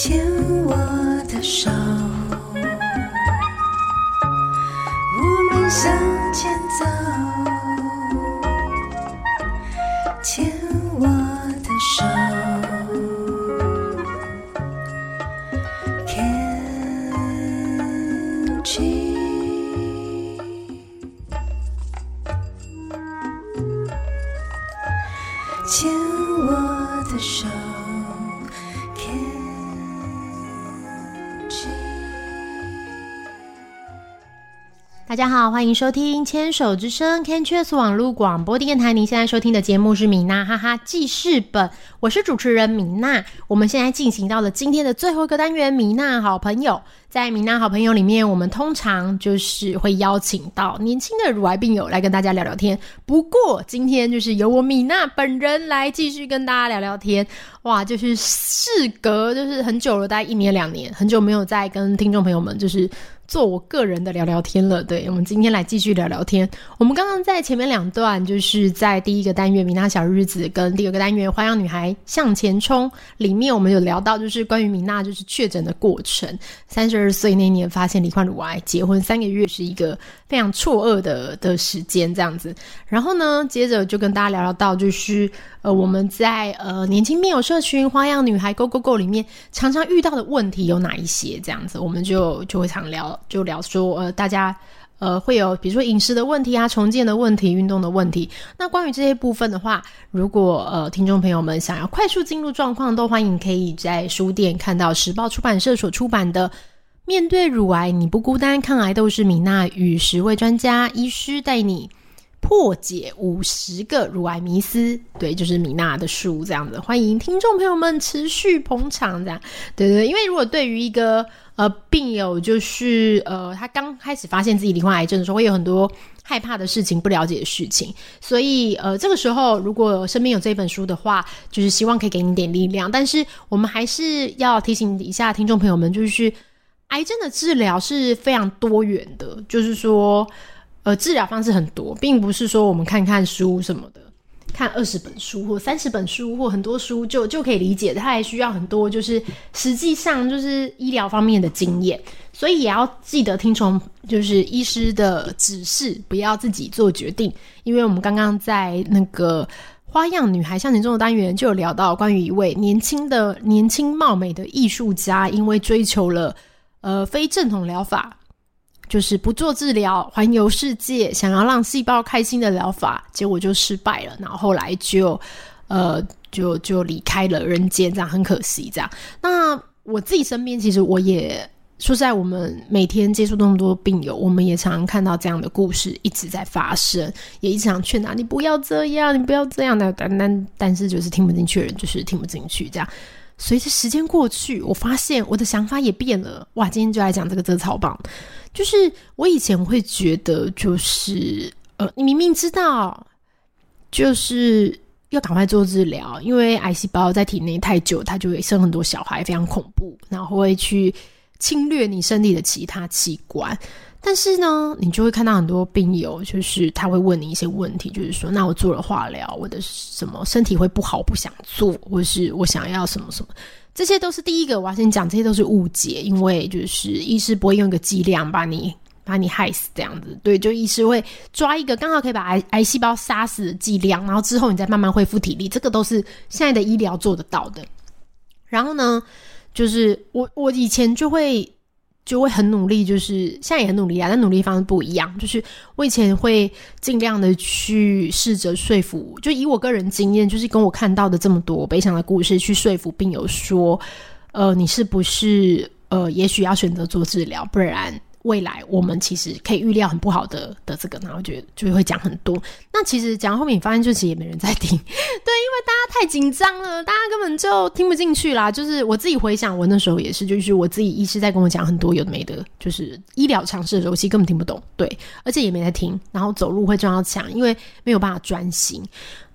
牵我的手，我们向前走。牵我的手，Kenji。牵我的手大家好，欢迎收听牵手之声 Can Cheers 网络广播电台。您现在收听的节目是米娜哈哈记事本，我是主持人米娜。我们现在进行到了今天的最后一个单元——米娜好朋友。在米娜好朋友里面，我们通常就是会邀请到年轻的乳癌病友来跟大家聊聊天。不过今天就是由我米娜本人来继续跟大家聊聊天。哇，就是事隔就是很久了，大概一年两年，很久没有再跟听众朋友们就是。做我个人的聊聊天了，对我们今天来继续聊聊天。我们刚刚在前面两段，就是在第一个单元米娜小日子跟第二个单元花样女孩向前冲里面，我们有聊到就是关于米娜就是确诊的过程。三十二岁那年发现罹患乳癌，结婚三个月是一个非常错愕的的时间，这样子。然后呢，接着就跟大家聊聊到就是呃我们在呃年轻病友社群花样女孩 Go Go Go 里面常常遇到的问题有哪一些？这样子，我们就就会常聊。就聊说，呃，大家呃会有比如说饮食的问题啊、重建的问题、运动的问题。那关于这些部分的话，如果呃听众朋友们想要快速进入状况，都欢迎可以在书店看到时报出版社所出版的《面对乳癌你不孤单：抗癌斗士米娜与十位专家医师带你》。破解五十个乳癌迷思，对，就是米娜的书这样子。欢迎听众朋友们持续捧场，这样对对。因为如果对于一个呃病友，就是呃他刚开始发现自己罹患癌症的时候，会有很多害怕的事情、不了解的事情，所以呃这个时候如果身边有这本书的话，就是希望可以给你点力量。但是我们还是要提醒一下听众朋友们，就是癌症的治疗是非常多元的，就是说。呃，治疗方式很多，并不是说我们看看书什么的，看二十本书或三十本书或很多书就就可以理解，它还需要很多就是实际上就是医疗方面的经验，所以也要记得听从就是医师的指示，不要自己做决定。因为我们刚刚在那个花样女孩向前冲的单元就有聊到关于一位年轻的年轻貌美的艺术家，因为追求了呃非正统疗法。就是不做治疗，环游世界，想要让细胞开心的疗法，结果就失败了。然后后来就，呃，就就离开了人间，这样很可惜。这样，那我自己身边其实我也说实在，我们每天接触那么多病友，我们也常常看到这样的故事一直在发生，也一直想劝他，你不要这样，你不要这样的，但但但是就是听不进去人就是听不进去，这样。随着时间过去，我发现我的想法也变了。哇，今天就来讲这个，这个超棒。就是我以前会觉得，就是呃，你明明知道，就是要赶快做治疗，因为癌细胞在体内太久，它就会生很多小孩，非常恐怖，然后会去侵略你身体的其他器官。但是呢，你就会看到很多病友，就是他会问你一些问题，就是说，那我做了化疗，我的什么身体会不好，不想做，或是我想要什么什么，这些都是第一个我要先讲，这些都是误解，因为就是医师不会用一个剂量把你把你害死这样子，对，就医师会抓一个刚好可以把癌癌细胞杀死的剂量，然后之后你再慢慢恢复体力，这个都是现在的医疗做得到的。然后呢，就是我我以前就会。就会很努力，就是现在也很努力啊，但努力方式不一样。就是我以前会尽量的去试着说服，就以我个人经验，就是跟我看到的这么多悲伤的故事去说服病友说，呃，你是不是呃，也许要选择做治疗，不然。未来我们其实可以预料很不好的的这个，然后就就会讲很多。那其实讲到后面，你发现就其实也没人在听，对，因为大家太紧张了，大家根本就听不进去啦。就是我自己回想，我那时候也是，就是我自己医师在跟我讲很多有的没的，就是医疗常识的时候，其实根本听不懂，对，而且也没在听，然后走路会撞到墙，因为没有办法专心。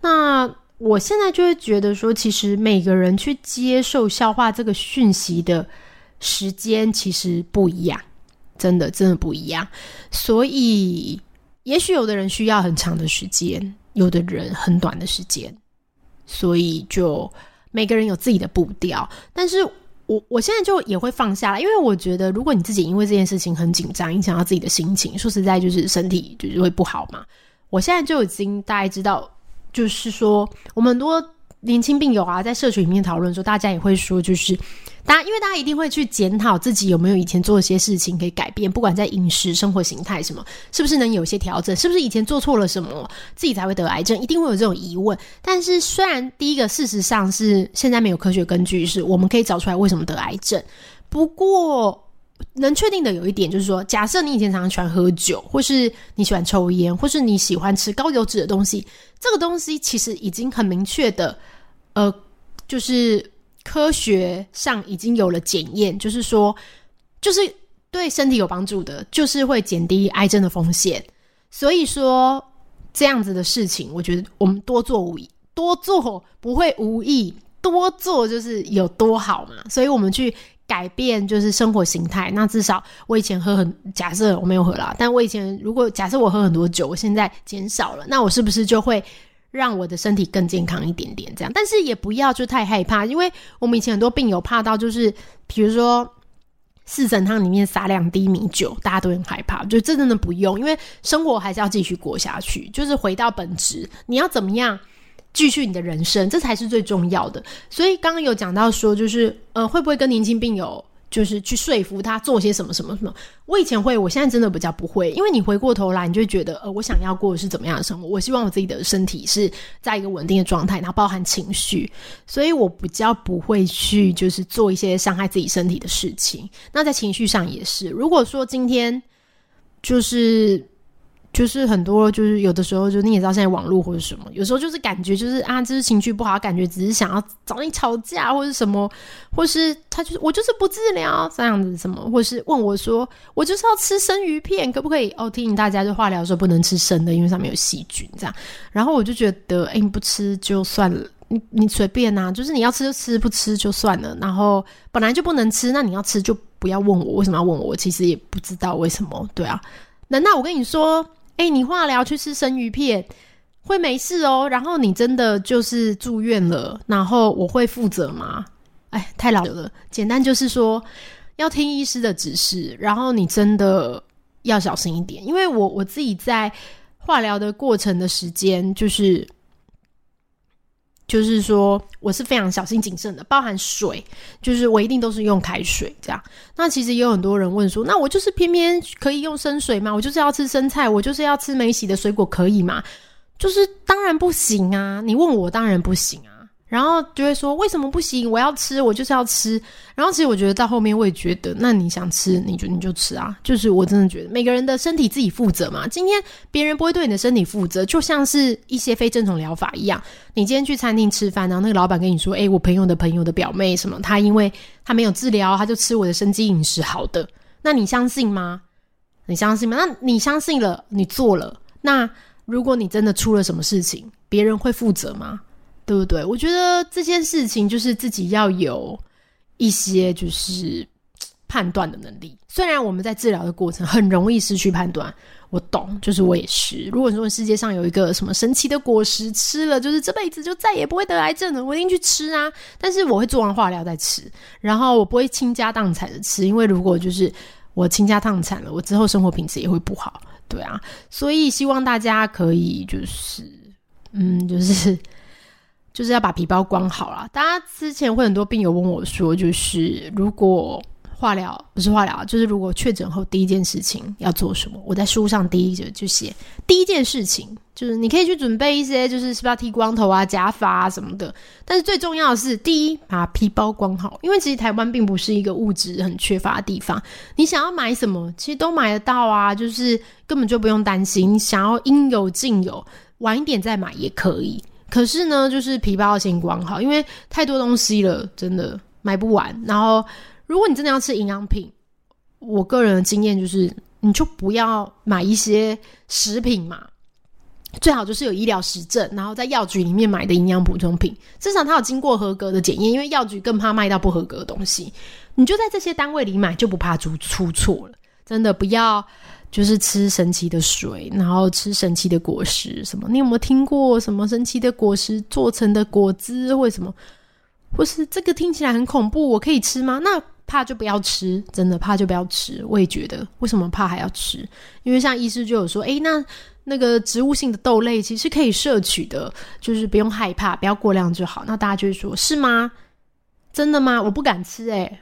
那我现在就会觉得说，其实每个人去接受消化这个讯息的时间其实不一样。真的，真的不一样。所以，也许有的人需要很长的时间，有的人很短的时间。所以，就每个人有自己的步调。但是，我我现在就也会放下来，因为我觉得如果你自己因为这件事情很紧张，影响到自己的心情，说实在就是身体就是会不好嘛。我现在就已经大概知道，就是说我们多年轻病友啊，在社群里面讨论说，大家也会说，就是大家因为大家一定会去检讨自己有没有以前做一些事情可以改变，不管在饮食、生活形态什么，是不是能有些调整，是不是以前做错了什么，自己才会得癌症，一定会有这种疑问。但是虽然第一个事实上是现在没有科学根据，是我们可以找出来为什么得癌症，不过。能确定的有一点就是说，假设你以前常常喜欢喝酒，或是你喜欢抽烟，或是你喜欢吃高油脂的东西，这个东西其实已经很明确的，呃，就是科学上已经有了检验，就是说，就是对身体有帮助的，就是会减低癌症的风险。所以说，这样子的事情，我觉得我们多做无益，多做不会无益，多做就是有多好嘛。所以我们去。改变就是生活形态。那至少我以前喝很，假设我没有喝啦，但我以前如果假设我喝很多酒，我现在减少了，那我是不是就会让我的身体更健康一点点？这样，但是也不要就太害怕，因为我们以前很多病友怕到就是，比如说四神汤里面撒两滴米酒，大家都很害怕。就这真的不用，因为生活还是要继续过下去，就是回到本质，你要怎么样？继续你的人生，这才是最重要的。所以刚刚有讲到说，就是呃，会不会跟年轻病友就是去说服他做些什么什么什么？我以前会，我现在真的比较不会，因为你回过头来，你就觉得呃，我想要过的是怎么样的生活？我希望我自己的身体是在一个稳定的状态，然后包含情绪，所以我比较不会去就是做一些伤害自己身体的事情。那在情绪上也是，如果说今天就是。就是很多，就是有的时候，就你也知道，现在网络或者什么，有时候就是感觉就是啊，就是情绪不好，感觉只是想要找你吵架或者什么，或是他就是我就是不治疗这样子什么，或是问我说我就是要吃生鱼片，可不可以？哦，提醒大家，就化疗的时候不能吃生的，因为上面有细菌这样。然后我就觉得，哎，你不吃就算了，你你随便呐，就是你要吃就吃，不吃就算了。然后本来就不能吃，那你要吃就不要问我为什么要问我，我其实也不知道为什么。对啊，难道我跟你说？哎，你化疗去吃生鱼片会没事哦。然后你真的就是住院了，然后我会负责吗？哎，太老了。简单就是说，要听医师的指示，然后你真的要小心一点。因为我我自己在化疗的过程的时间，就是。就是说，我是非常小心谨慎的，包含水，就是我一定都是用开水这样。那其实也有很多人问说，那我就是偏偏可以用生水吗？我就是要吃生菜，我就是要吃没洗的水果，可以吗？就是当然不行啊！你问我，当然不行啊。然后就会说为什么不行？我要吃，我就是要吃。然后其实我觉得到后面我也觉得，那你想吃，你就你就吃啊。就是我真的觉得每个人的身体自己负责嘛。今天别人不会对你的身体负责，就像是一些非正统疗法一样。你今天去餐厅吃饭，然后那个老板跟你说：“哎，我朋友的朋友的表妹什么，他因为他没有治疗，他就吃我的生机饮食好的。”那你相信吗？你相信吗？那你相信了，你做了。那如果你真的出了什么事情，别人会负责吗？对不对？我觉得这件事情就是自己要有一些就是判断的能力。虽然我们在治疗的过程很容易失去判断，我懂，就是我也是。如果说世界上有一个什么神奇的果实，吃了就是这辈子就再也不会得癌症了，我一定去吃啊！但是我会做完化疗再吃，然后我不会倾家荡产的吃，因为如果就是我倾家荡产了，我之后生活品质也会不好。对啊，所以希望大家可以就是嗯，就是。就是要把皮包关好了。大家之前会很多病友问我说，就是如果化疗不是化疗，就是如果确诊后第一件事情要做什么？我在书上第一就就写第一件事情就是你可以去准备一些，就是是不是要剃光头啊、假发啊什么的。但是最重要的是，第一把皮包关好，因为其实台湾并不是一个物质很缺乏的地方，你想要买什么，其实都买得到啊，就是根本就不用担心。想要应有尽有，晚一点再买也可以。可是呢，就是皮包要先关好，因为太多东西了，真的买不完。然后，如果你真的要吃营养品，我个人的经验就是，你就不要买一些食品嘛，最好就是有医疗实证，然后在药局里面买的营养补充品，至少它有经过合格的检验，因为药局更怕卖到不合格的东西。你就在这些单位里买，就不怕出出错了。真的不要。就是吃神奇的水，然后吃神奇的果实，什么？你有没有听过什么神奇的果实做成的果汁或什么？或是这个听起来很恐怖，我可以吃吗？那怕就不要吃，真的怕就不要吃。我也觉得，为什么怕还要吃？因为像医师就有说，诶，那那个植物性的豆类其实可以摄取的，就是不用害怕，不要过量就好。那大家就会说，是吗？真的吗？我不敢吃，诶。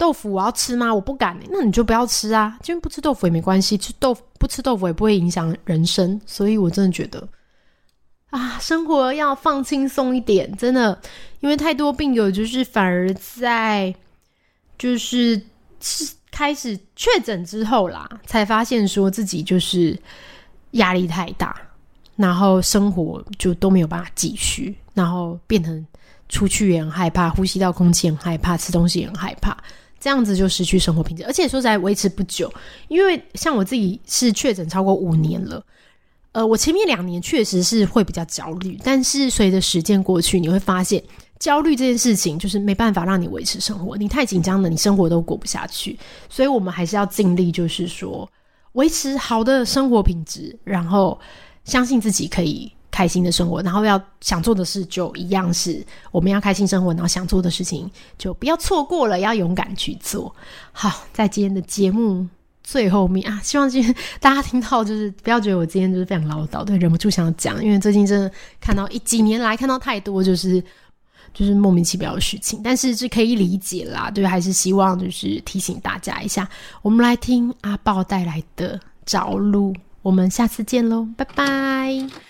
豆腐我要吃吗？我不敢。那你就不要吃啊，因为不吃豆腐也没关系，吃豆腐不吃豆腐也不会影响人生。所以我真的觉得啊，生活要放轻松一点，真的，因为太多病友就是反而在就是是开始确诊之后啦，才发现说自己就是压力太大，然后生活就都没有办法继续，然后变成出去也很害怕，呼吸到空气很害怕，吃东西也很害怕。这样子就失去生活品质，而且说实在维持不久，因为像我自己是确诊超过五年了，呃，我前面两年确实是会比较焦虑，但是随着时间过去，你会发现焦虑这件事情就是没办法让你维持生活，你太紧张了，你生活都过不下去，所以我们还是要尽力，就是说维持好的生活品质，然后相信自己可以。开心的生活，然后要想做的事就一样是我们要开心生活，然后想做的事情就不要错过了，要勇敢去做。好，在今天的节目最后面啊，希望今天大家听到就是不要觉得我今天就是非常唠叨，对，忍不住想讲，因为最近真的看到一几年来看到太多就是 就是莫名其妙的事情，但是是可以理解啦，对，还是希望就是提醒大家一下，我们来听阿豹带来的着陆，我们下次见喽，拜拜。